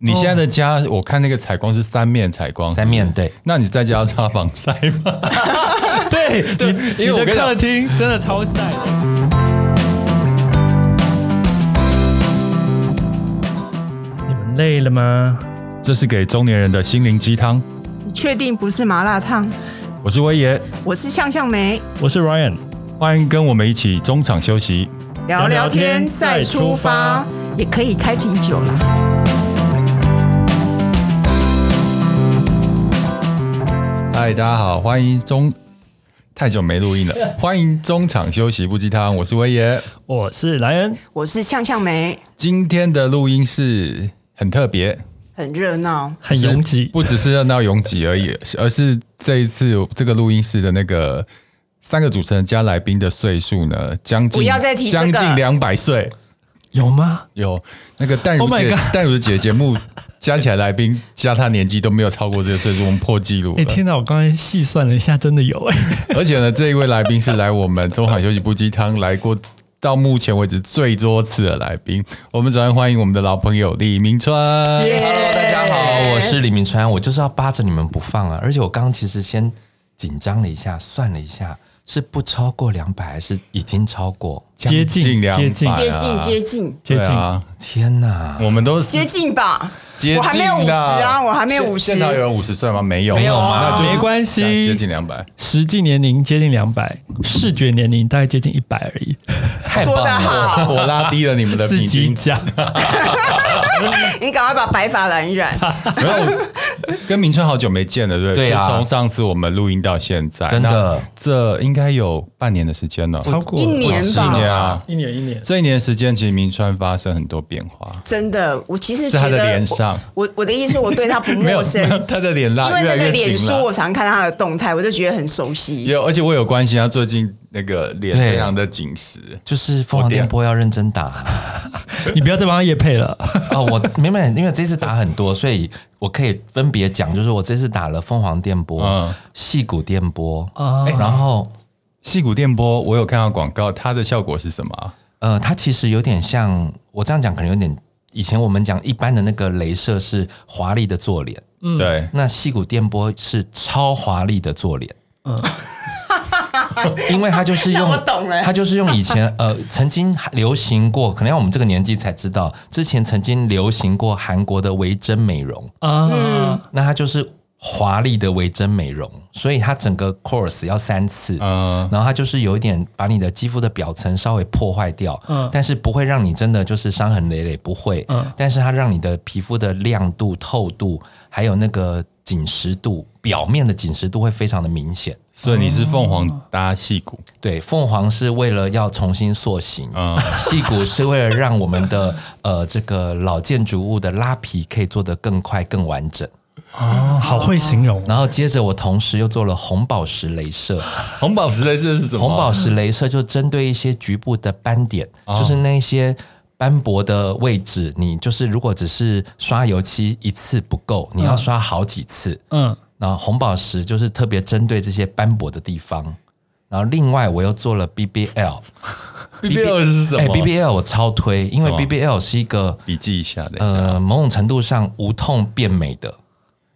你现在的家，我看那个采光是三面采光，三面对。那你在家要擦防晒吗？对对，因为我的客厅真的超晒的。你们累了吗？这是给中年人的心灵鸡汤。你确定不是麻辣烫？我是威爷，我是向向梅，我是 Ryan，欢迎跟我们一起中场休息，聊聊天再出发，也可以开瓶酒了。嗨，大家好，欢迎中太久没录音了，欢迎中场休息不鸡汤，我是威爷，我是莱恩，我是向向梅。今天的录音室很特别，很热闹，很拥挤，不只是热闹拥挤而已，而是这一次这个录音室的那个三个主持人加来宾的岁数呢，将近不要再提将近两百岁。有吗？有那个淡如姐，淡如姐节目加起来来宾加她年纪都没有超过这个岁数，我们破纪录。哎，天哪！我刚才细算了一下，真的有哎。而且呢，这一位来宾是来我们中海休息不鸡汤来过到目前为止最多次的来宾。我们首先欢迎我们的老朋友李明川。Hello，大家好，我是李明川。我就是要扒着你们不放啊！而且我刚刚其实先紧张了一下，算了一下。是不超过两百，还是已经超过？接近两百，接近接近接近接近啊！天哪，我们都接近吧？接近我还没有五十啊，我还没有五十。现场有人五十岁吗？没有，没有吗？那没关系，接近两百，实际年龄接近两百，视觉年龄大概接近一百而已。太棒了，我拉低了你们的平均价。你赶快把白发染一染。没有，跟明川好久没见了，对不对？对啊，从上次我们录音到现在，真的，这应该有半年的时间了，超过一年吧？一年啊，一年一年。这一年时间，其实明川发生很多变化。真的，我其实在他的脸上，我我的意思，我对他不 陌生。他的脸拉，因为那个脸书，我常看到他的动态，我就觉得很熟悉。有，而且我有关心他最近。那个脸非常的紧实，就是凤凰电波要认真打，你不要再帮他夜配了。哦。我没没，因为这次打很多，所以我可以分别讲，就是我这次打了凤凰电波、矽、嗯、谷电波啊，然后矽谷电波，我有看到广告，它的效果是什么？呃，它其实有点像我这样讲，可能有点以前我们讲一般的那个镭射是华丽的做脸，嗯，对，那矽谷电波是超华丽的做脸，嗯。因为他就是用，他就是用以前 呃曾经流行过，可能要我们这个年纪才知道，之前曾经流行过韩国的微针美容。啊，嗯、那它就是华丽的微针美容，所以它整个 course 要三次，嗯，然后它就是有一点把你的肌肤的表层稍微破坏掉，嗯，但是不会让你真的就是伤痕累累，不会，嗯，但是它让你的皮肤的亮度、透度，还有那个紧实度，表面的紧实度会非常的明显。所以你是凤凰搭矽谷？对，凤凰是为了要重新塑形，嗯，矽谷是为了让我们的 呃这个老建筑物的拉皮可以做得更快、更完整。哦，好会形容。然后接着我同时又做了红宝石镭射。红宝石镭射是什么？红宝石镭射就针对一些局部的斑点，就是那些斑驳的位置，你就是如果只是刷油漆一次不够，你要刷好几次。嗯。然后红宝石就是特别针对这些斑驳的地方，然后另外我又做了 BBL，BBL 是什么？哎，BBL 我超推，因为 BBL 是一个笔记一下的，呃，某种程度上无痛变美的。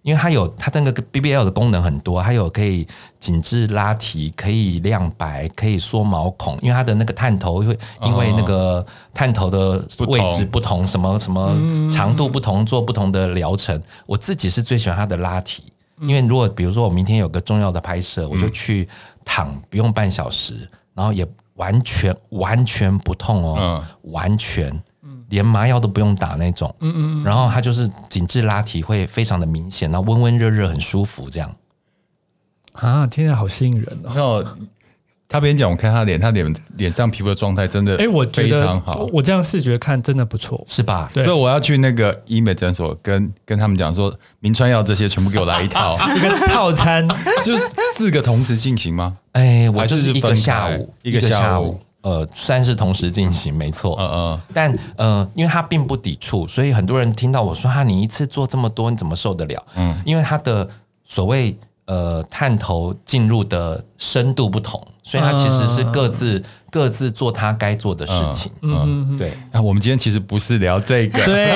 因为它有它那个 BBL 的功能很多，它有可以紧致拉提，可以亮白，可以缩毛孔。因为它的那个探头会因为那个探头的位置不同，什么什么长度不同，做不同的疗程。我自己是最喜欢它的拉提，因为如果比如说我明天有个重要的拍摄，我就去躺不用半小时，然后也完全完全不痛哦，完全。连麻药都不用打那种，嗯嗯，然后它就是紧致拉提会非常的明显，然后温温热热很舒服，这样啊，听起来好吸引人哦。那他边讲，我看他脸，他脸脸上皮肤的状态真的，哎，我非常好，我，我这样视觉看真的不错，是吧？对，所以我要去那个医美诊所跟跟他们讲说，明川要这些全部给我来一套，一个套餐，就是四个同时进行吗？哎，我就是一个下午，一个下午。呃，算是同时进行，没错。嗯嗯。但呃，因为他并不抵触，所以很多人听到我说：“哈，你一次做这么多，你怎么受得了？”嗯。因为他的所谓呃，探头进入的深度不同，所以它其实是各自、嗯、各自做它该做的事情。嗯，嗯对。那我们今天其实不是聊这个，对，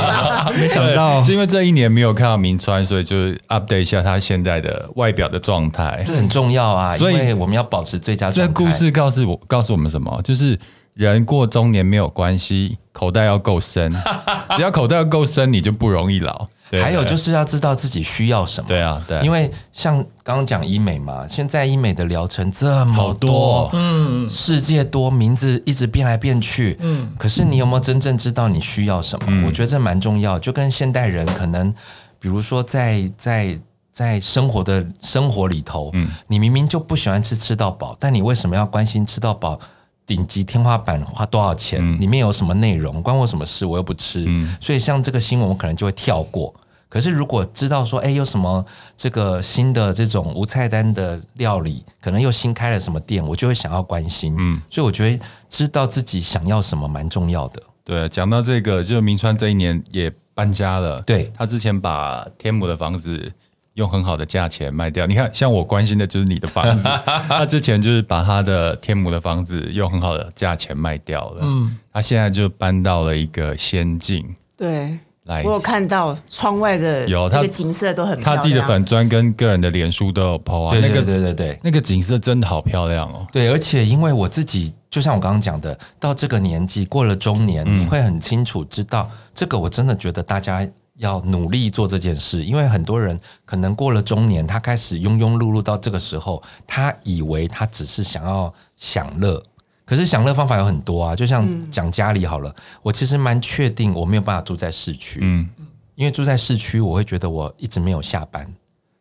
没想到是因为这一年没有看到明川，所以就 update 一下他现在的外表的状态，这很重要啊。所以我们要保持最佳状态。这故事告诉我，告诉我们什么？就是人过中年没有关系，口袋要够深，只要口袋要够深，你就不容易老。对对，还有就是要知道自己需要什么。对啊，对，因为像刚刚讲医美嘛，现在医美的疗程这么多，嗯，世界多，名字一直变来变去，嗯，可是你有没有真正知道你需要什么？嗯，我觉得这蛮重要。就跟现代人可能，比如说在在在生活的生活里头，嗯，你明明就不喜欢吃吃到饱，但你为什么要关心吃到饱？顶级天花板花多少钱？嗯、里面有什么内容？关我什么事？我又不吃，嗯、所以像这个新闻，我可能就会跳过。可是如果知道说，哎，有什么这个新的这种无菜单的料理，可能又新开了什么店，我就会想要关心。嗯，所以我觉得知道自己想要什么蛮重要的。对，讲到这个，就明川这一年也搬家了。对，他之前把天母的房子。用很好的价钱卖掉，你看，像我关心的就是你的房子，他之前就是把他的天母的房子用很好的价钱卖掉了，嗯，他现在就搬到了一个仙境，对，来，我有看到窗外的有他的景色都很漂亮，他自己的粉砖跟个人的脸书都有 po 啊，对对对对对，那个景色真的好漂亮哦，对，而且因为我自己就像我刚刚讲的，到这个年纪过了中年，嗯，你会很清楚知道这个，我真的觉得大家。要努力做这件事，因为很多人可能过了中年，他开始庸庸碌碌到这个时候，他以为他只是想要享乐，可是享乐方法有很多啊。就像讲家里好了，嗯、我其实蛮确定我没有办法住在市区，嗯，因为住在市区，我会觉得我一直没有下班，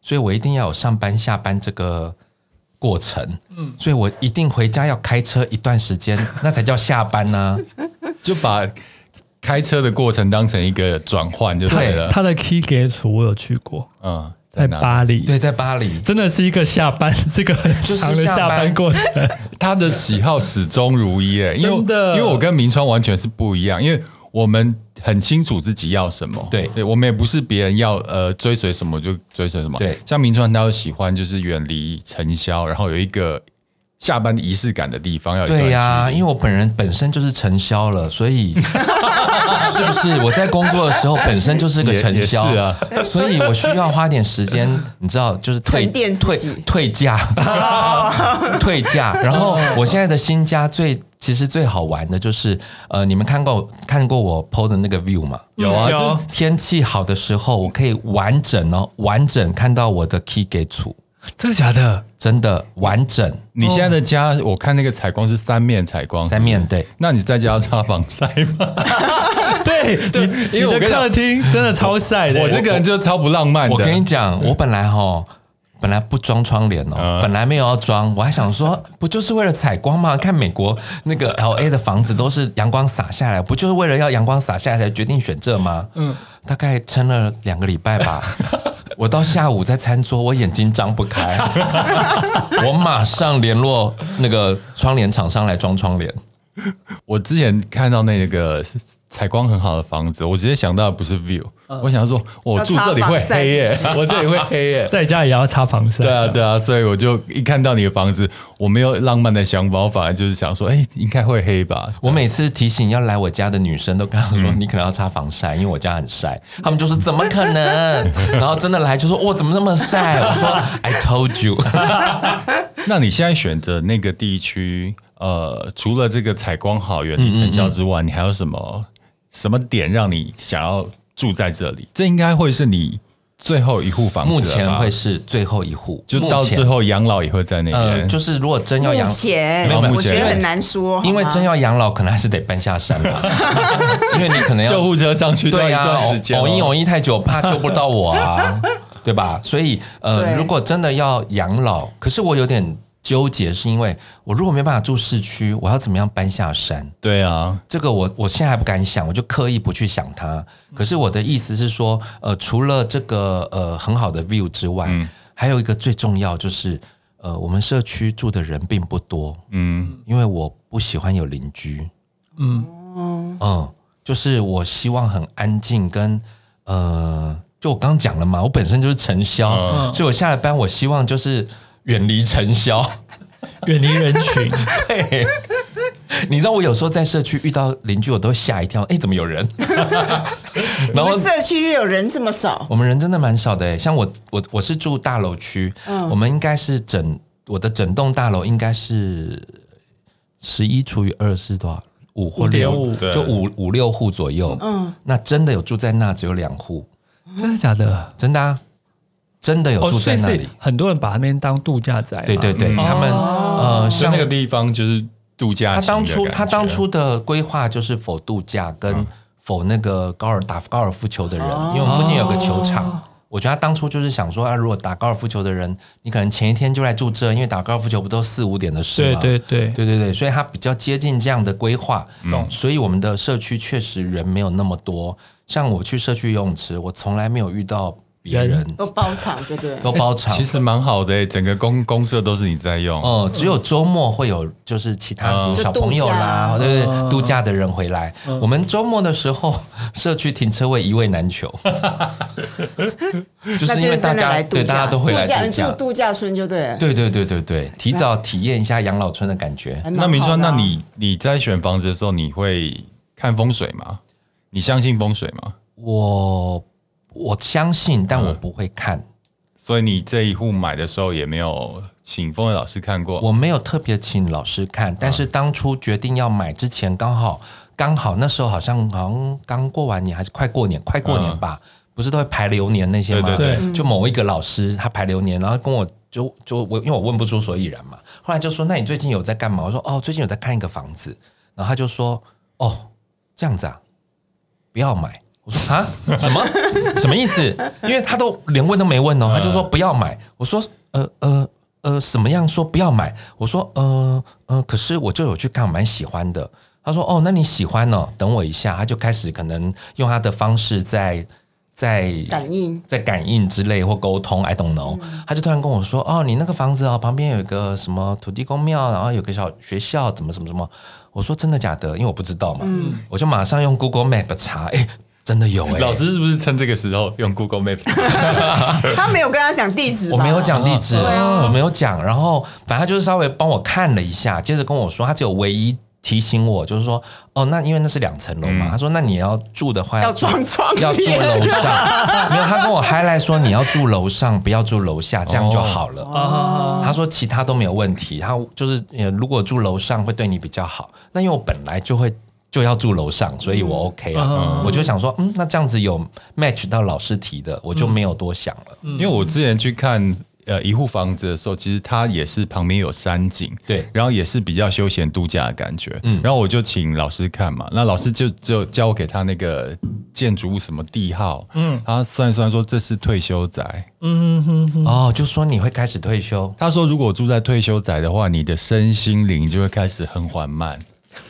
所以我一定要有上班下班这个过程，嗯，所以我一定回家要开车一段时间，那才叫下班呢、啊，就把。开车的过程当成一个转换就对了。他的 Key Gate 我有去过，嗯，在巴黎，对，在巴黎，真的是一个下班，是个很长的下班。过程。他的喜好始终如一，哎，真的，因为我跟明川完全是不一样，因为我们很清楚自己要什么，对，对，我们也不是别人要呃追随什么就追随什么，对，像明川他喜欢就是远离尘嚣，然后有一个。下班仪式感的地方要对呀、啊，因为我本人本身就是承销了，所以 是不是我在工作的时候本身就是个承销啊，所以我需要花点时间，你知道，就是退退退价，退价。然后我现在的新家最其实最好玩的就是，呃，你们看过看过我 PO 的那个 view 吗？有啊，就天气好的时候，我可以完整哦，完整看到我的 key gate。真的假的？真的完整。你现在的家，我看那个采光是三面采光，三面对。那你在家要擦防晒吗？对对，因为我的客厅真的超晒的。我这个人就超不浪漫的。我跟你讲，我本来哈，本来不装窗帘哦，本来没有要装，我还想说，不就是为了采光吗？看美国那个 LA 的房子都是阳光洒下来，不就是为了要阳光洒下来才决定选这吗？嗯，大概撑了两个礼拜吧。我到下午在餐桌，我眼睛张不开，我马上联络那个窗帘厂商来装窗帘。我之前看到那个采光很好的房子，我直接想到的不是 view，嗯、我想说我住这里会黑耶，是是我这里会黑耶，在家也要擦防晒。对啊，对啊，所以我就一看到你的房子，我没有浪漫的想法，我反而就是想说，哎、欸，应该会黑吧。我每次提醒要来我家的女生都跟她说，嗯、你可能要擦防晒，因为我家很晒。他们就说怎么可能？然后真的来就说，哇，怎么那么晒？我说 I told you。那你现在选择那个地区？呃，除了这个采光好、远离尘嚣之外，嗯嗯嗯，你还有什么什么点让你想要住在这里？这应该会是你最后一户房子，目前会是最后一户，就到最后养老也会在那边。呃，就是如果真要养，目前我觉得很难说，因为真要养老，可能还是得搬下山吧，因为你可能要救护车上去，对呀、啊，偶一偶一太久，怕救不到我啊，对吧？所以呃，如果真的要养老，可是我有点。纠结是因为我如果没办法住市区，我要怎么样搬下山？对啊，这个我我现在还不敢想，我就刻意不去想它。可是我的意思是说，呃，除了这个呃很好的 view 之外，嗯、还有一个最重要就是，呃，我们社区住的人并不多，嗯，因为我不喜欢有邻居，嗯。嗯，就是我希望很安静跟呃。就我刚讲了嘛，我本身就是承销，嗯。所以我下了班，我希望就是远离尘嚣，远离人群。对。你知道我有时候在社区遇到邻居，我都会吓一跳，哎，怎么有人？然后社区有人这么少，我们人真的蛮少的诶。像我，我我是住大楼区，嗯，我们应该是整我的整栋大楼应该是十一除以二是多少？五或六，就五五六户左右。嗯，那真的有住在那只有两户，真的假的？真的啊，真的有住在那里。很多人把那边当度假宅。对对对，他们呃，像那个地方就是。度假，他当初他当初的规划就是否度假跟否那个高尔打高尔夫球的人，哦、因为我们附近有个球场，哦、我觉得他当初就是想说啊，如果打高尔夫球的人，你可能前一天就来住这，因为打高尔夫球不都四五点的事吗？对对对对对对，所以他比较接近这样的规划，嗯，所以我们的社区确实人没有那么多。像我去社区游泳池，我从来没有遇到。别人 都包场，对不对？都包场，其实蛮好的，整个公公社都是你在用。哦，只有周末会有，就是其他小朋友啦，对不对？度假的人回来，我们周末的时候，社区停车位一位难求。就是因为大家对大家都会来度假，住度假村就对了。对对对对对，提早体验一下养老村的感觉。那明川，那你你在选房子的时候，你会看风水吗？你相信风水吗？我。我相信，但我不会看，嗯、所以你这一户买的时候也没有请风水老师看过。我没有特别请老师看，但是当初决定要买之前，刚好刚好那时候好像好像刚过完年还是快过年，快过年吧，嗯、不是都会排流年那些吗？对对对，就某一个老师他排流年，然后跟我就就我因为我问不出所以然嘛，后来就说，那你最近有在干嘛？我说哦，最近有在看一个房子，然后他就说哦，这样子啊，不要买。我说啊，什么 什么意思？因为他都连问都没问哦，他就说不要买。我说呃呃呃，什么样说不要买？我说呃呃，可是我就有去看，蛮喜欢的。他说哦，那你喜欢呢？等我一下，他就开始可能用他的方式在在感应，在感应之类或沟通，I don't know。他就突然跟我说哦，你那个房子哦，旁边有一个什么土地公庙，然后有个小学校，怎么什么什么？我说真的假的？因为我不知道嘛，嗯，我就马上用 Google Map 查，哎。真的有哎、欸，老师是不是趁这个时候用 Google Map？他没有跟他讲地址，我没有讲地址，我没有讲。然后反正他就是稍微帮我看了一下，接着跟我说，他只有唯一提醒我，就是说，哦，那因为那是两层楼嘛，嗯、他说，那你要住的话要撞窗，要住楼上。没有，他跟我 highlight 说，你要住楼上，不要住楼下，这样就好了。哦、他说其他都没有问题，他就是如果住楼上会对你比较好。那因为我本来就会。就要住楼上，所以我 OK 啊，嗯、我就想说，嗯，那这样子有 match 到老师提的，我就没有多想了。因为我之前去看呃一户房子的时候，其实它也是旁边有山景，对，然后也是比较休闲度假的感觉，嗯，然后我就请老师看嘛，那老师就就教我给他那个建筑物什么地号，嗯，他算一算说这是退休宅，嗯哼哼，哦，就说你会开始退休，他说如果住在退休宅的话，你的身心灵就会开始很缓慢。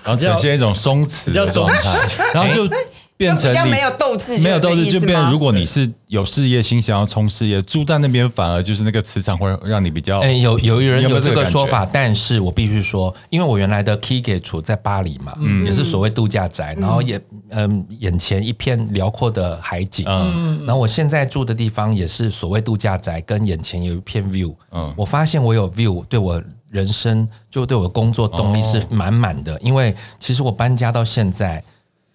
然后呈现一种松弛的状态，然后就变成你没有斗志，没有斗志就变成如果你是有事业心想要冲事业，住在那边反而就是那个磁场会让你比较。哎，有有人有这个说法，但是我必须说，因为我原来的 Key 处在巴黎嘛，嗯也是所谓度假宅，然后也嗯眼前一片辽阔的海景，嗯，然后我现在住的地方也是所谓度假宅，跟眼前有一片 view，嗯，我发现我有 view 对我。人生就对我的工作动力是满满的，因为其实我搬家到现在，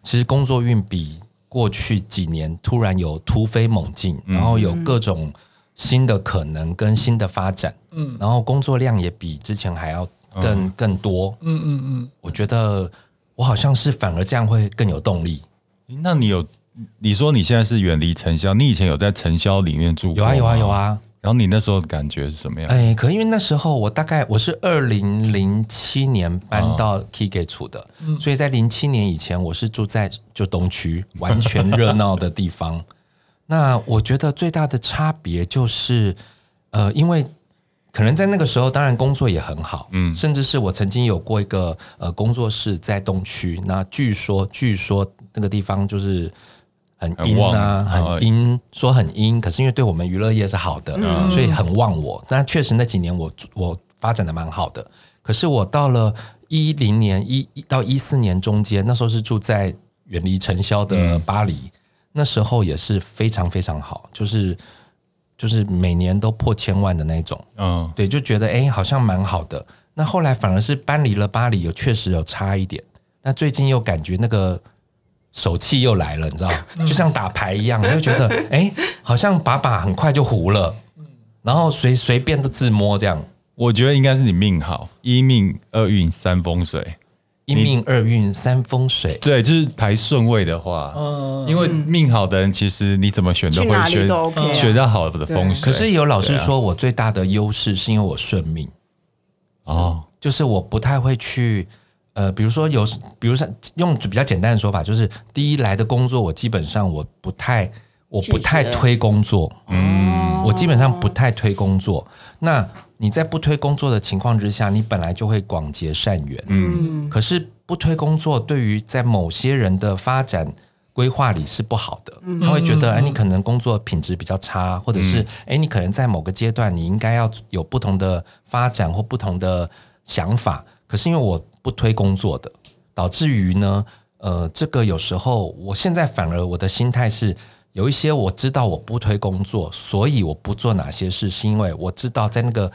其实工作运比过去几年突然有突飞猛进，然后有各种新的可能跟新的发展，嗯，然后工作量也比之前还要更更多，嗯嗯嗯，我觉得我好像是反而这样会更有动力。那你有你说你现在是远离尘嚣，你以前有在尘嚣里面住过？有啊有啊有啊。然后你那时候感觉是什么样？哎，可因为那时候我大概我是二零零七年搬到处的，哦、所以在零七年以前我是住在就东区完全热闹的地方。那我觉得最大的差别就是，呃，因为可能在那个时候，当然工作也很好，嗯，甚至是我曾经有过一个呃工作室在东区，那据说据说那个地方就是。很阴啊，很阴，说很阴，可是因为对我们娱乐业是好的，嗯、所以很旺我。但确实那几年我我发展的蛮好的。可是我到了一零年一到一四年中间，那时候是住在远离尘嚣的巴黎。嗯、那时候也是非常非常好，就是就是每年都破千万的那种，嗯，对，就觉得哎，好像蛮好的。那后来反而是搬离了巴黎，有确实有差一点。那最近又感觉那个手气又来了，你知道，就像打牌一样，我就觉得 哎，好像把把很快就糊了，然后随随便都自摸这样。我觉得应该是你命好，一命二运三风水，一命二运三风水。对，就是排顺位的话，嗯，因为命好的人，其实你怎么选都会选都 OK 啊，选到好的风水。可是有老师说我最大的优势是因为我顺命。哦，就是我不太会去，呃，比如说有，比如说用比较简单的说法，就是第一来的工作，我基本上我不太，我不太推工作，嗯，我基本上不太推工作。那你在不推工作的情况之下，你本来就会广结善缘，嗯，可是不推工作，对于在某些人的发展。规划里是不好的，他会觉得哎，你可能工作品质比较差，或者是哎，你可能在某个阶段你应该要有不同的发展或不同的想法。可是因为我不推工作的，导致于呢，呃，这个有时候我现在反而我的心态是有一些我知道我不推工作，所以我不做哪些事，是因为我知道在那个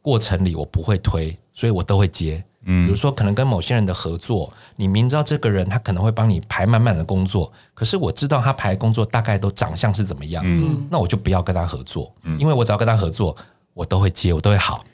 过程里我不会推，所以我都会接。嗯，比如说可能跟某些人的合作，你明知道这个人他可能会帮你排满满的工作，可是我知道他排工作大概都长相是怎么样，嗯，那我就不要跟他合作，嗯，因为我只要跟他合作，我都会接，我都会好，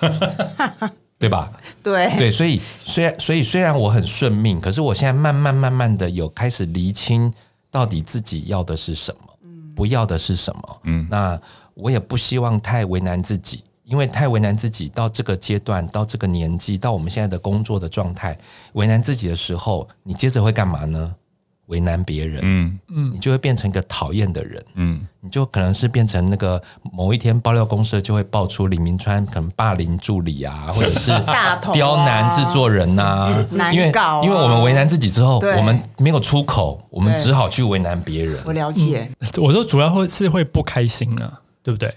对吧？对对，所以虽然所以虽然我很顺命，可是我现在慢慢慢慢的有开始厘清到底自己要的是什么，嗯，不要的是什么，嗯，那我也不希望太为难自己。因为太为难自己，到这个阶段，到这个年纪，到我们现在的工作的状态，为难自己的时候，你接着会干嘛呢？为难别人，嗯嗯，你就会变成一个讨厌的人，嗯，你就可能是变成那个某一天爆料公社就会爆出李明川可能霸凌助理啊，或者是 刁难制作人呐、啊，因为因为我们为难自己之后，我们没有出口，我们只好去为难别人。我了解，我说主要会是会不开心啊，对不对？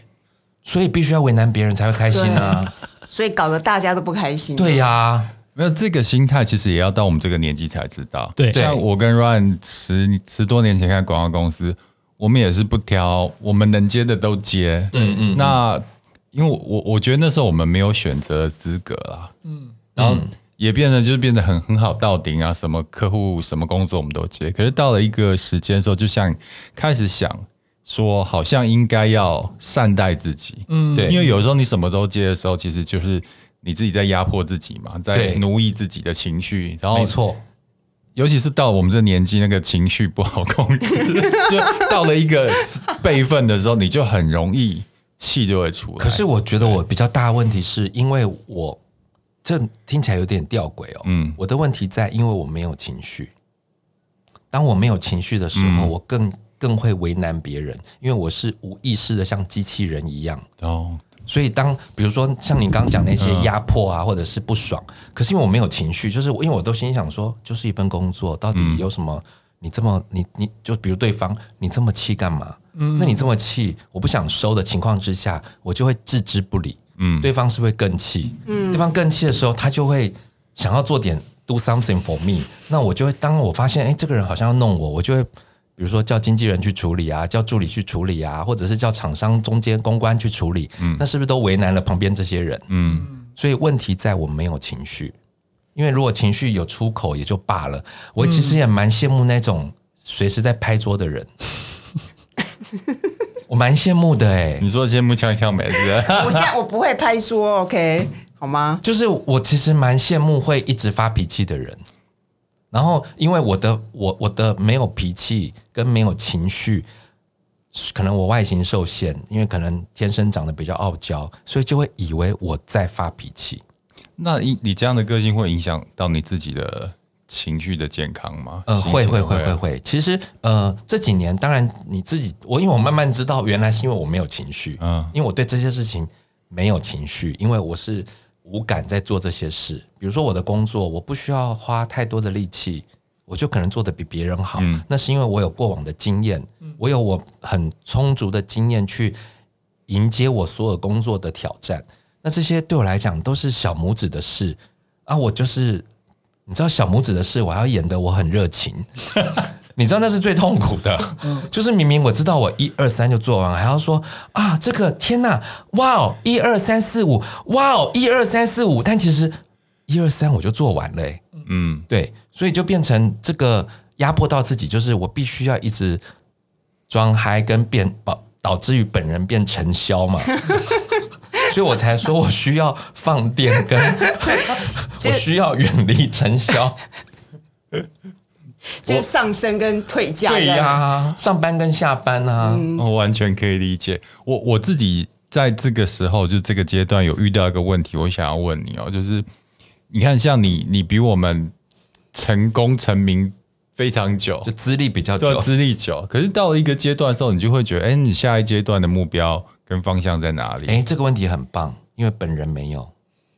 所以必须要为难别人才会开心啊！所以搞得大家都不开心。对呀、啊，没有这个心态，其实也要到我们这个年纪才知道。对，像我跟 Ryan 十十多年前开广告公司，我们也是不挑，我们能接的都接。嗯嗯。那因为我我觉得那时候我们没有选择的资格啦。嗯。然后也变得就是变得很很好到顶啊，什么客户什么工作我们都接。可是到了一个时间的时候，就像开始想。说好像应该要善待自己，嗯，对，因为有时候你什么都接的时候，其实就是你自己在压迫自己嘛，在奴役自己的情绪，然后没错，尤其是到我们这年纪，那个情绪不好控制，就到了一个辈分的时候，你就很容易气就会出来。可是我觉得我比较大的问题是因为我这听起来有点吊诡哦，嗯，我的问题在因为我没有情绪，当我没有情绪的时候，我更。更会为难别人，因为我是无意识的，像机器人一样。哦，所以当比如说像你刚刚讲那些压迫啊，或者是不爽，可是因为我没有情绪，就是因为我都心想说，就是一份工作，到底有什么？你这么你你就比如对方，你这么气干嘛？嗯，那你这么气，我不想收的情况之下，我就会置之不理。嗯，对方是会更气。嗯，对方更气的时候，他就会想要做点 do something for me。那我就会当我发现，哎，这个人好像要弄我，我就会。比如说叫经纪人去处理啊，叫助理去处理啊，或者是叫厂商中间公关去处理，嗯，那是不是都为难了旁边这些人？嗯，所以问题在我没有情绪，因为如果情绪有出口也就罢了。我其实也蛮羡慕那种随时在拍桌的人，我蛮羡慕的哎、欸。你说羡慕呛呛梅子？我现在我不会拍桌，OK 好吗？就是我其实蛮羡慕会一直发脾气的人。然后，因为我的我我的没有脾气跟没有情绪，可能我外形受限，因为可能天生长得比较傲娇，所以就会以为我在发脾气。那你你这样的个性会影响到你自己的情绪的健康吗？呃，会会会会会。其实呃这几年，当然你自己我因为我慢慢知道，原来是因为我没有情绪，嗯，因为我对这些事情没有情绪，因为我是。无感在做这些事，比如说我的工作，我不需要花太多的力气，我就可能做得比别人好。嗯。那是因为我有过往的经验，我有我很充足的经验去迎接我所有工作的挑战。那这些对我来讲都是小拇指的事啊，我就是你知道小拇指的事，我还要演得我很热情，你知道那是最痛苦的，就是明明我知道我一二三就做完了，还要说啊，这个天哪，哇哦，一二三四五，哇哦，一二三四五，但其实一二三我就做完了，嗯，对，所以就变成这个压迫到自己，就是我必须要一直装嗨跟变，导导致于本人变成销嘛，所以我才说我需要放电跟 我需要远离尘嚣。就是上升跟退价，对呀、啊，上班跟下班啊，嗯、我完全可以理解。我我自己在这个时候，就这个阶段有遇到一个问题，我想要问你哦，就是你看，像你，你比我们成功成名非常久，就资历比较久，资历久。可是到了一个阶段的时候，你就会觉得，哎，你下一阶段的目标跟方向在哪里？哎，这个问题很棒，因为本人没有。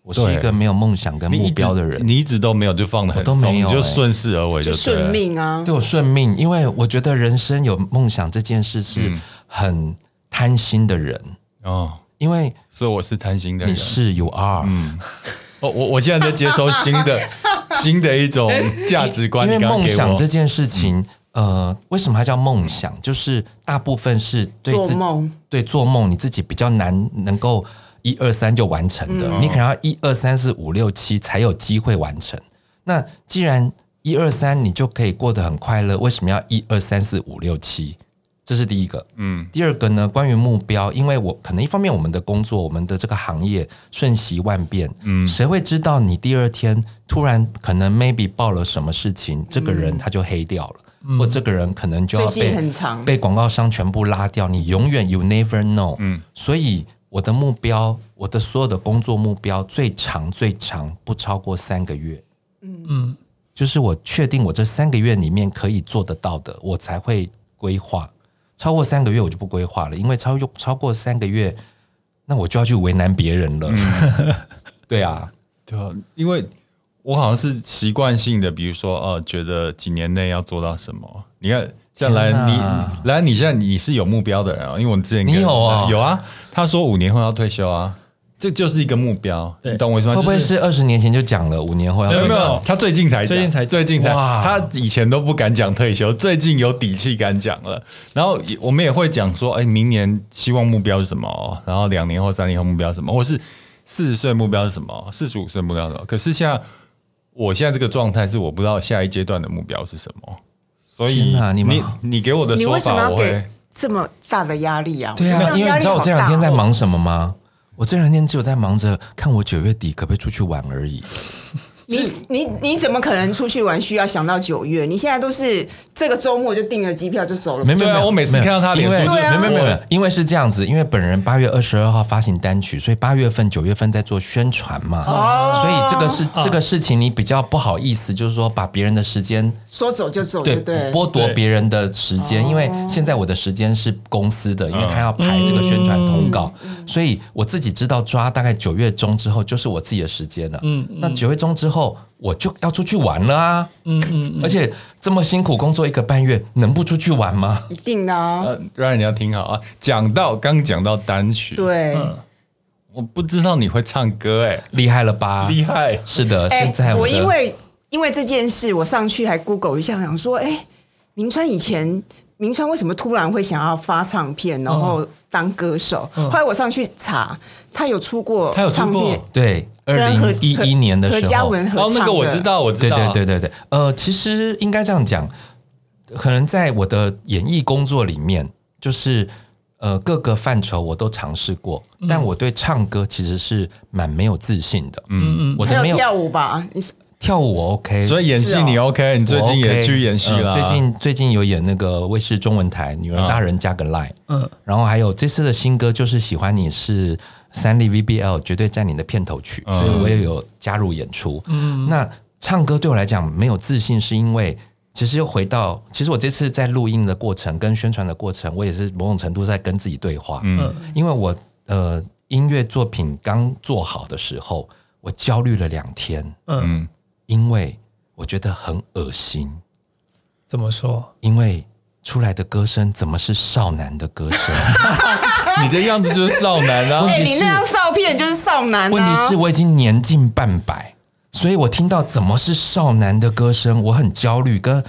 我是一个没有梦想跟目标的人，你一直都没有，就放的很都没有，就顺势而为，就顺命啊。对，我顺命，因为我觉得人生有梦想这件事是很贪心的人哦。因为所以我是贪心的人，你是 You are。嗯，我我我现在在接收新的 新的一种价值观。因为梦想这件事情，呃，为什么它叫梦想？就是大部分是对自梦，对做梦，你自己比较难能够。一二三就完成的，嗯、你可能要一二三四五六七才有机会完成。那既然一二三你就可以过得很快乐，为什么要一二三四五六七？这是第一个。嗯，第二个呢？关于目标，因为我可能一方面我们的工作，我们的这个行业瞬息万变，嗯，谁会知道你第二天突然可能 maybe 报了什么事情，这个人他就黑掉了，嗯、或这个人可能就要被被广告商全部拉掉，你永远 you never know。嗯，所以。我的目标，我的所有的工作目标，最长最长不超过三个月。嗯嗯，就是我确定我这三个月里面可以做得到的，我才会规划。超过三个月我就不规划了，因为超过超过三个月，那我就要去为难别人了。嗯、对啊，对啊，因为我好像是习惯性的，比如说，呃，觉得几年内要做到什么。你看。像来你来，你现在你是有目标的人啊，因为我们之前你有啊，有啊，他说五年后要退休啊，这就是一个目标，你懂我意思吗？会不会是二十年前就讲了五年后要退休？没有没有，他最近才最近才最近才，他以前都不敢讲退休，最近有底气敢讲了。然后我们也会讲说，哎，明年希望目标是什么？然后两年后、三年后目标是什么？或是四十岁目标是什么？四十五岁目标是什么？可是现在我现在这个状态是我不知道下一阶段的目标是什么。所以你你你给我的说法，我会这么大的压力啊？对啊，因为你知道我这两天在忙什么吗？我这两天只有在忙着看我九月底可不可以出去玩而已。你你你怎么可能出去玩？需要想到九月？你现在都是这个周末就订了机票就走了。没没有，我每次看到他，因为没没没有，因为是这样子，因为本人八月二十二号发行单曲，所以八月份、九月份在做宣传嘛。哦。所以这个是这个事情，你比较不好意思，就是说把别人的时间说走就走，对对，剥夺别人的时间。因为现在我的时间是公司的，因为他要排这个宣传通告，所以我自己知道抓大概九月中之后就是我自己的时间了。嗯。那九月中之后。我就要出去玩了啊！嗯嗯，嗯，而且这么辛苦工作一个半月，能不出去玩吗？一定的啊！呃，让你要听好啊！讲到刚讲到单曲，对，嗯，我不知道你会唱歌，欸，哎，厉害了吧？厉害！是的，现在我，我因为因为这件事，我上去还 Google 一下，想说，哎，明川以前。铭传为什么突然会想要发唱片，然后当歌手？后来我上去查，他有出过，他有唱片，对，二零一一年的时候，何嘉文合唱的。哦，那个我知道，我知道，对对对对对。呃，其实应该这样讲，可能在我的演艺工作里面，就是呃各个范畴我都尝试过，但我对唱歌其实是蛮没有自信的。嗯嗯，我都没有跳舞吧？你是。跳舞我 OK，所以演戏你 OK，你最近也去演戏了。最近最近有演那个卫视中文台《女儿大人加个 Line》，嗯，然后还有这次的新歌就是喜欢你是三立 VBL 绝对在你的片头曲，所以我也有加入演出。嗯，那唱歌对我来讲没有自信，是因为其实又回到，其实我这次在录音的过程跟宣传的过程，我也是某种程度在跟自己对话。嗯，因为我呃音乐作品刚做好的时候，我焦虑了两天。嗯。因为我觉得很恶心，怎么说？因为出来的歌声怎么是少男的歌声？你的样子就是少男啊！哎，你那张照片就是少男啊。问题是我已经年近半百，所以我听到怎么是少男的歌声，我很焦虑，跟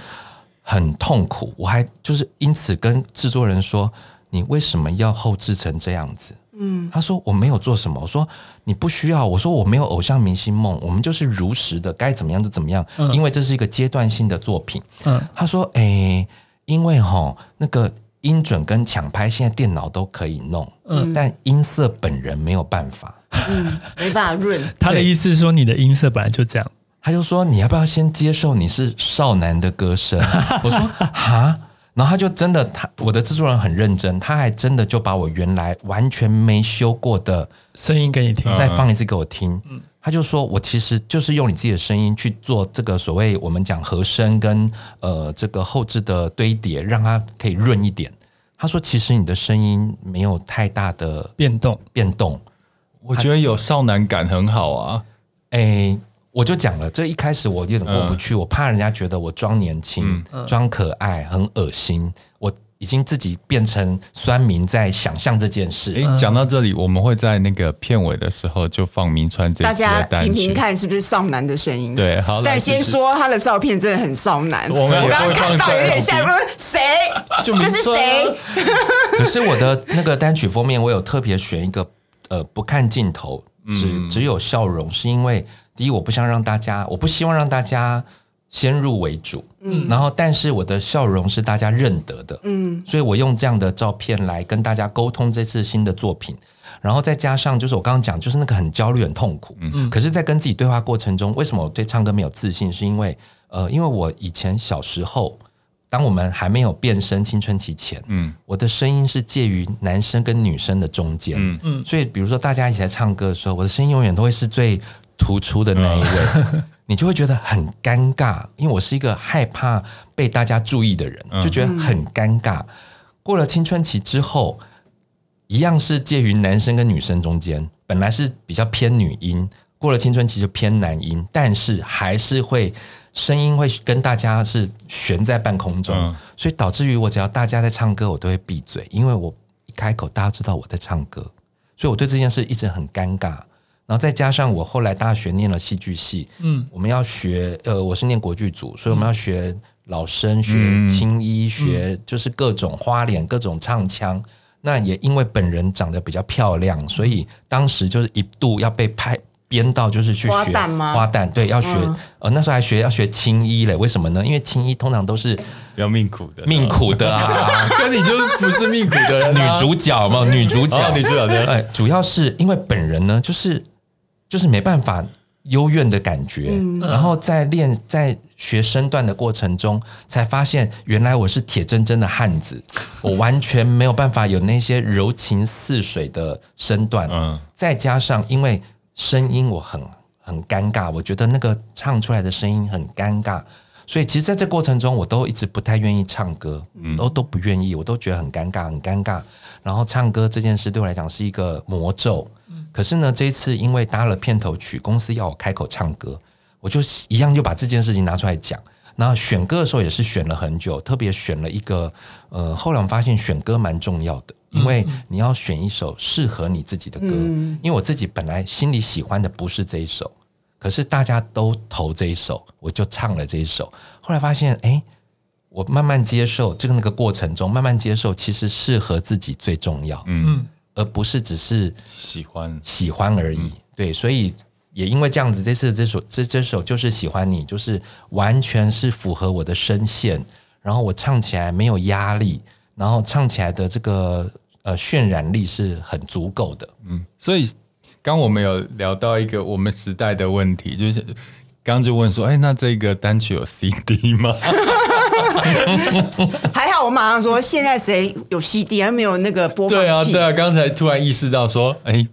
很痛苦。我还就是因此跟制作人说：“你为什么要后置成这样子？”嗯，他说：“我没有做什么。”我说：“你不需要。”我说：“我没有偶像明星梦，我们就是如实的，该怎么样就怎么样。嗯、因为这是一个阶段性的作品。”嗯，他说：“哎，因为哈那个。”音准跟抢拍现在电脑都可以弄，嗯，但音色本人没有办法，嗯，没办法润。他的意思是说，你的音色本来就这样。他就说，你要不要先接受你是少男的歌声？我说哈，然后他就真的，他我的制作人很认真，他还真的就把我原来完全没修过的声音给你听，再放一次给我听。嗯。他就说：“我其实就是用你自己的声音去做这个所谓我们讲和声跟呃这个后置的堆叠，让它可以润一点。”他说：“其实你的声音没有太大的变动，变动，我觉得有少男感很好啊。”哎，我就讲了，这一开始我有点过不去，嗯、我怕人家觉得我装年轻、嗯、装可爱，很恶心。我。已经自己变成酸民在想象这件事。哎，讲到这里，我们会在那个片尾的时候就放明川这次的单曲，大家听听看是不是少男的声音？对，好。但先说他的照片真的很少男，我刚刚看到有点像说谁？这是谁？可是我的那个单曲封面，我有特别选一个呃不看镜头，只只有笑容，是因为第一，我不想让大家，我不希望让大家。先入为主，嗯，然后但是我的笑容是大家认得的，嗯，所以我用这样的照片来跟大家沟通这次新的作品，然后再加上就是我刚刚讲，就是那个很焦虑、很痛苦，嗯，可是，在跟自己对话过程中，为什么我对唱歌没有自信？是因为呃，因为我以前小时候，当我们还没有变声青春期前，嗯，我的声音是介于男生跟女生的中间，嗯。嗯，所以比如说大家一起来唱歌的时候，我的声音永远都会是最突出的那一位。嗯 你就会觉得很尴尬，因为我是一个害怕被大家注意的人，就觉得很尴尬。过了青春期之后，一样是介于男生跟女生中间，本来是比较偏女音，过了青春期就偏男音，但是还是会声音会跟大家是悬在半空中，所以导致于我只要大家在唱歌，我都会闭嘴，因为我一开口，大家知道我在唱歌，所以我对这件事一直很尴尬。然后再加上我后来大学念了戏剧系，嗯，我们要学，呃，我是念国剧组，所以我们要学老生、学青衣、学就是各种花脸、各种唱腔。那也因为本人长得比较漂亮，所以当时就是一度要被拍编到，就是去学花旦吗？花旦对，要学，呃，那时候还学要学青衣嘞。为什么呢？因为青衣通常都是比较命苦的，命苦的啊，跟你就是不是命苦的女主角嘛，女主角，女主角对，哎，主要是因为本人呢，就是。就是没办法幽怨的感觉，嗯、然后在练在学身段的过程中，才发现原来我是铁铮铮的汉子，我完全没有办法有那些柔情似水的身段。嗯，再加上因为声音我很很尴尬，我觉得那个唱出来的声音很尴尬，所以其实在这过程中，我都一直不太愿意唱歌，嗯、都都不愿意，我都觉得很尴尬，很尴尬。然后唱歌这件事对我来讲是一个魔咒。可是呢，这一次因为搭了片头曲，公司要我开口唱歌，我就一样就把这件事情拿出来讲。然后选歌的时候也是选了很久，特别选了一个呃，后来我发现选歌蛮重要的，因为你要选一首适合你自己的歌。嗯、因为我自己本来心里喜欢的不是这一首，可是大家都投这一首，我就唱了这一首。后来发现，哎，我慢慢接受这个那个过程中，慢慢接受，其实适合自己最重要。嗯。而不是只是喜欢。喜欢而已，嗯、对，所以也因为这样子，这次这首这这首就是喜欢你，就是完全是符合我的声线，然后我唱起来没有压力，然后唱起来的这个呃渲染力是很足够的，嗯，所以刚我们有聊到一个我们时代的问题，就是刚就问说，哎，那这个单曲有 CD 吗？还好，我马上说，现在谁有 CD 还没有那个播放器？对啊，对啊，刚才突然意识到说，哎。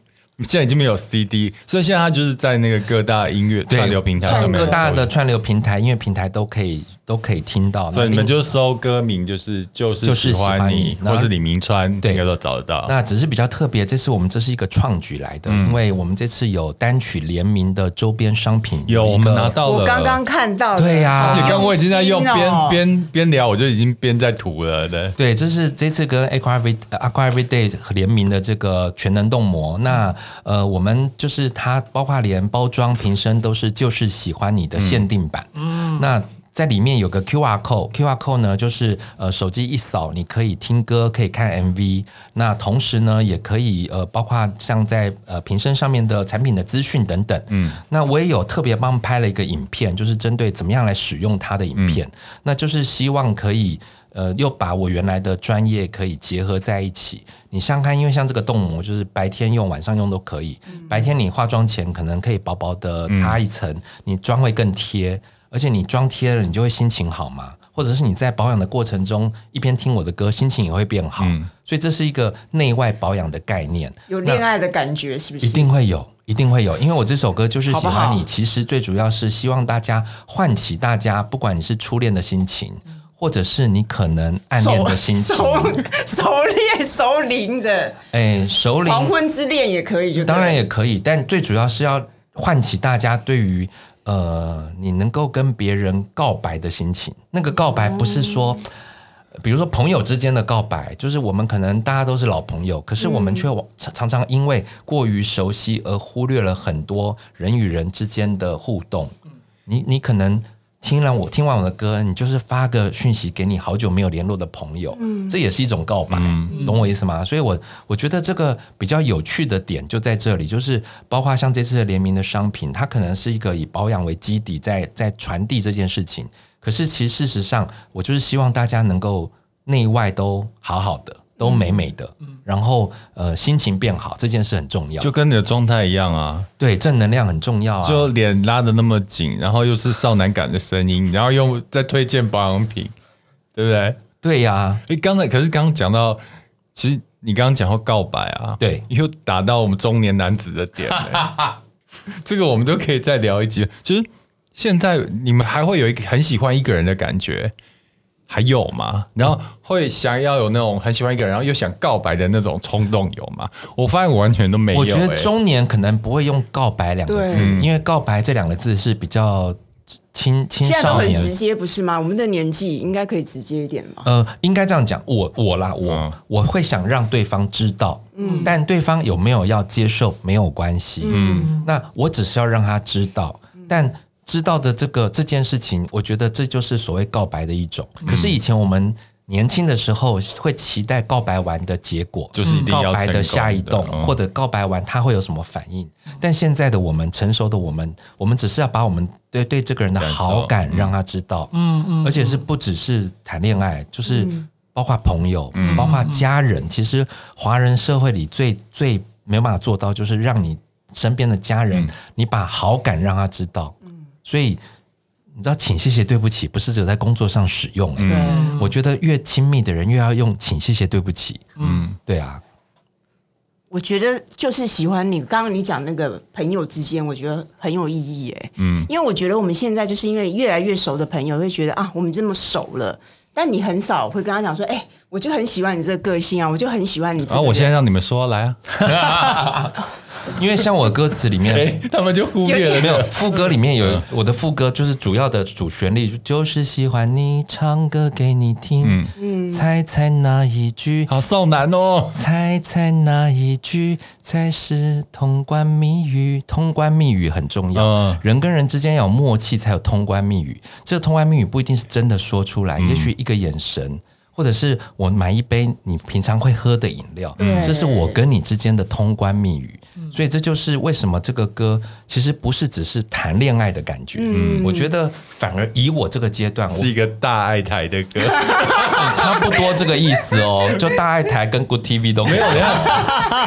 现在已经没有 CD，所以现在它就是在那个各大音乐串流平台上面，各大的串流平台音乐平台都可以都可以听到。所以你们就搜歌名，就是就是喜欢你，或是李铭传，对，应该都找得到。那只是比较特别，这次我们这是一个创举来的，因为我们这次有单曲联名的周边商品，有我们拿到了，我刚刚看到，对呀，而且刚刚我已经在用，边边边聊，我就已经边在涂了的。对，这是这次跟 Aqua Every Aqua Everyday 联名的这个全能动膜，那。呃，我们就是它，包括连包装瓶身都是就是喜欢你的限定版。嗯，那在里面有个 QR code，QR code 呢就是呃手机一扫，你可以听歌，可以看 MV。那同时呢，也可以呃包括像在呃瓶身上面的产品的资讯等等。嗯，那我也有特别帮拍了一个影片，就是针对怎么样来使用它的影片。嗯、那就是希望可以呃又把我原来的专业可以结合在一起。你想看，因为像这个冻膜，就是白天用、晚上用都可以。嗯、白天你化妆前可能可以薄薄的擦一层，嗯、你妆会更贴。而且你妆贴了，你就会心情好嘛？或者是你在保养的过程中一边听我的歌，心情也会变好。嗯、所以这是一个内外保养的概念。有恋爱的感觉是不是？一定会有，一定会有。因为我这首歌就是喜欢你，好好其实最主要是希望大家唤起大家，不管你是初恋的心情，或者是你可能暗恋的心情，熟熟 恋熟龄的，哎，熟龄黄昏之恋也可以就，当然也可以，但最主要是要唤起大家对于。呃，你能够跟别人告白的心情，那个告白不是说，比如说朋友之间的告白，就是我们可能大家都是老朋友，可是我们却常常因为过于熟悉而忽略了很多人与人之间的互动。你你可能。听了我听完我的歌，你就是发个讯息给你好久没有联络的朋友，嗯，这也是一种告白，嗯、懂我意思吗？所以我，我我觉得这个比较有趣的点就在这里，就是包括像这次的联名的商品，它可能是一个以保养为基底在，在在传递这件事情。可是，其实事实上，我就是希望大家能够内外都好好的。都美美的，然后呃，心情变好这件事很重要，就跟你的状态一样啊。对，正能量很重要啊。就脸拉得那么紧，然后又是少男感的声音，然后又在推荐保养品，对不对？对呀、啊。诶，刚才可是刚刚讲到，其实你刚刚讲到告白啊，对，又打到我们中年男子的点。这个我们都可以再聊一集。就是现在你们还会有一个很喜欢一个人的感觉。还有吗？然后会想要有那种很喜欢一个人，然后又想告白的那种冲动有吗？我发现我完全都没有、欸。我觉得中年可能不会用“告白”两个字，因为“告白”这两个字是比较青青少年。现在都很直接，不是吗？我们的年纪应该可以直接一点嘛？呃，应该这样讲，我我啦，我、嗯、我会想让对方知道，嗯，但对方有没有要接受没有关系，嗯，那我只是要让他知道，但。知道的这个这件事情，我觉得这就是所谓告白的一种。可是以前我们年轻的时候会期待告白完的结果，就是一定要告白的下一动，嗯、或者告白完他会有什么反应。但现在的我们，成熟的我们，我们只是要把我们对对这个人的好感让他知道。嗯嗯，而且是不只是谈恋爱，就是包括朋友，嗯、包括家人。其实华人社会里最最没有办法做到，就是让你身边的家人，嗯、你把好感让他知道。所以你知道，请谢谢对不起不是只有在工作上使用。嗯，我觉得越亲密的人越要用请谢谢对不起。嗯，对啊。我觉得就是喜欢你，刚刚你讲那个朋友之间，我觉得很有意义耶。嗯，因为我觉得我们现在就是因为越来越熟的朋友会觉得啊，我们这么熟了，但你很少会跟他讲说，哎，我就很喜欢你这个个性啊，我就很喜欢你这个。然后我现在让你们说来啊。因为像我歌词里面，欸、他们就忽略了没有副歌里面有我的副歌，就是主要的主旋律，就是喜欢你唱歌给你听，嗯，猜猜哪一句？好少男哦，猜猜哪一句才是通关密语？通关密语很重要，嗯、人跟人之间要有默契，才有通关密语。这个通关密语不一定是真的说出来，嗯、也许一个眼神。或者是我买一杯你平常会喝的饮料，嗯、这是我跟你之间的通关密语，嗯、所以这就是为什么这个歌其实不是只是谈恋爱的感觉。嗯，我觉得反而以我这个阶段，是一个大爱台的歌，差不多这个意思哦。就大爱台跟 Good TV 都没有。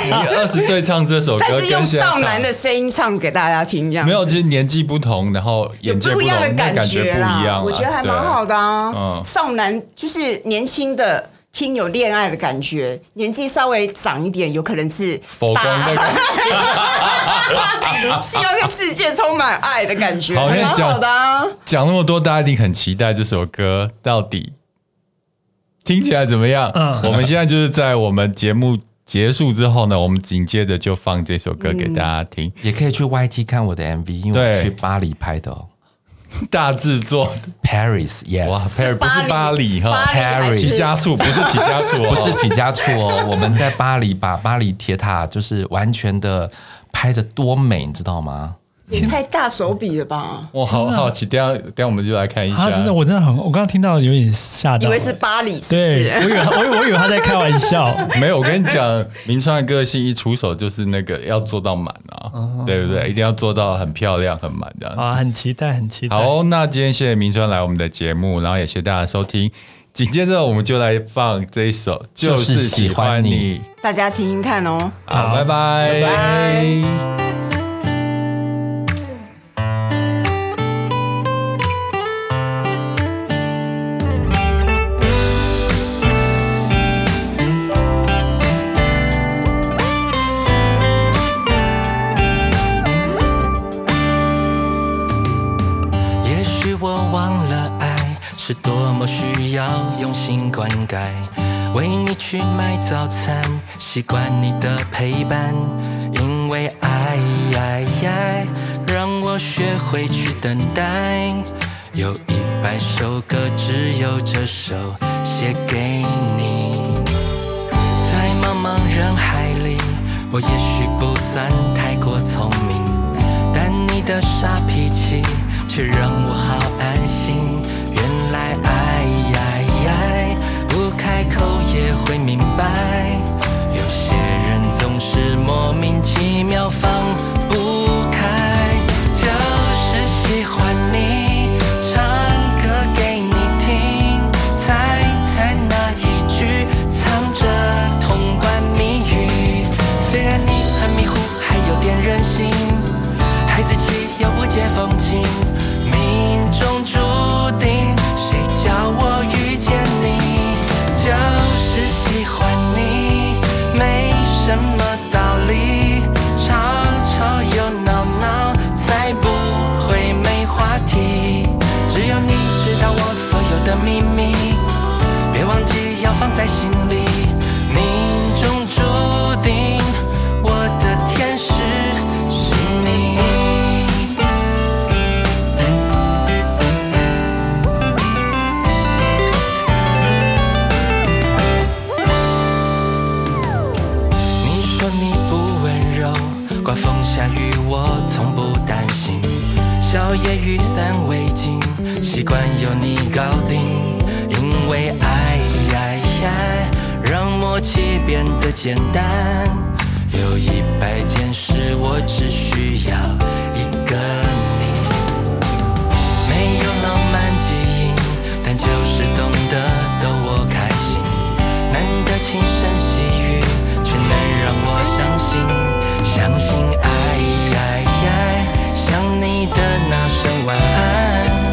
你二十岁唱这首歌，但是用少男的声音唱给大家听，这样没有，就是年纪不同，然后眼界不同，不一样的感觉啦。不一样，我觉得还蛮好的啊。嗯，少男就是年轻。的听有恋爱的感觉，年纪稍微长一点，有可能是大爱，希望这世界充满爱的感觉，蛮好的啊。讲那么多，大家一定很期待这首歌到底听起来怎么样？嗯，我们现在就是在我们节目结束之后呢，我们紧接着就放这首歌给大家听，嗯、也可以去 YT 看我的 MV，因为我去巴黎拍的哦。大制作，Paris，Yes，哇，Paris 不是巴黎哈，Paris。齐家处不是齐家处，不是齐家处哦，我们在巴黎把巴黎铁塔就是完全的拍的多美，你知道吗？也太大手笔了吧！我好好奇，等下等下我们就来看一下。啊，真的，我真的很，我刚刚听到有点吓到，以为是巴黎，是不是？对，我以为我以为我以为他在开玩笑。没有，我跟你讲，明川的个性一出手就是那个要做到满啊，对不对？一定要做到很漂亮、很满这样啊，很期待，很期待。好，那今天谢谢明川来我们的节目，然后也谢谢大家收听。紧接着我们就来放这一首，就是喜欢你，大家听听看哦。好，拜拜，拜拜。心灌溉，为你去买早餐，习惯你的陪伴，因为爱，爱，爱让我学会去等待。有一百首歌，只有这首写给你。在茫茫人海里，我也许不算太过聪明，但你的傻脾气却让我好安心。开口也会明白。有些人总是莫名其妙放不开，就是喜欢你，唱歌给你听，猜猜哪一句藏着通关密语。虽然你很迷糊，还有点任性，孩子气又不解风情，变得简单有一百件事我只需要一个你没有浪漫基因但就是懂得逗我开心。难得轻声细语却能让我相信相信爱。想你的那声晚安。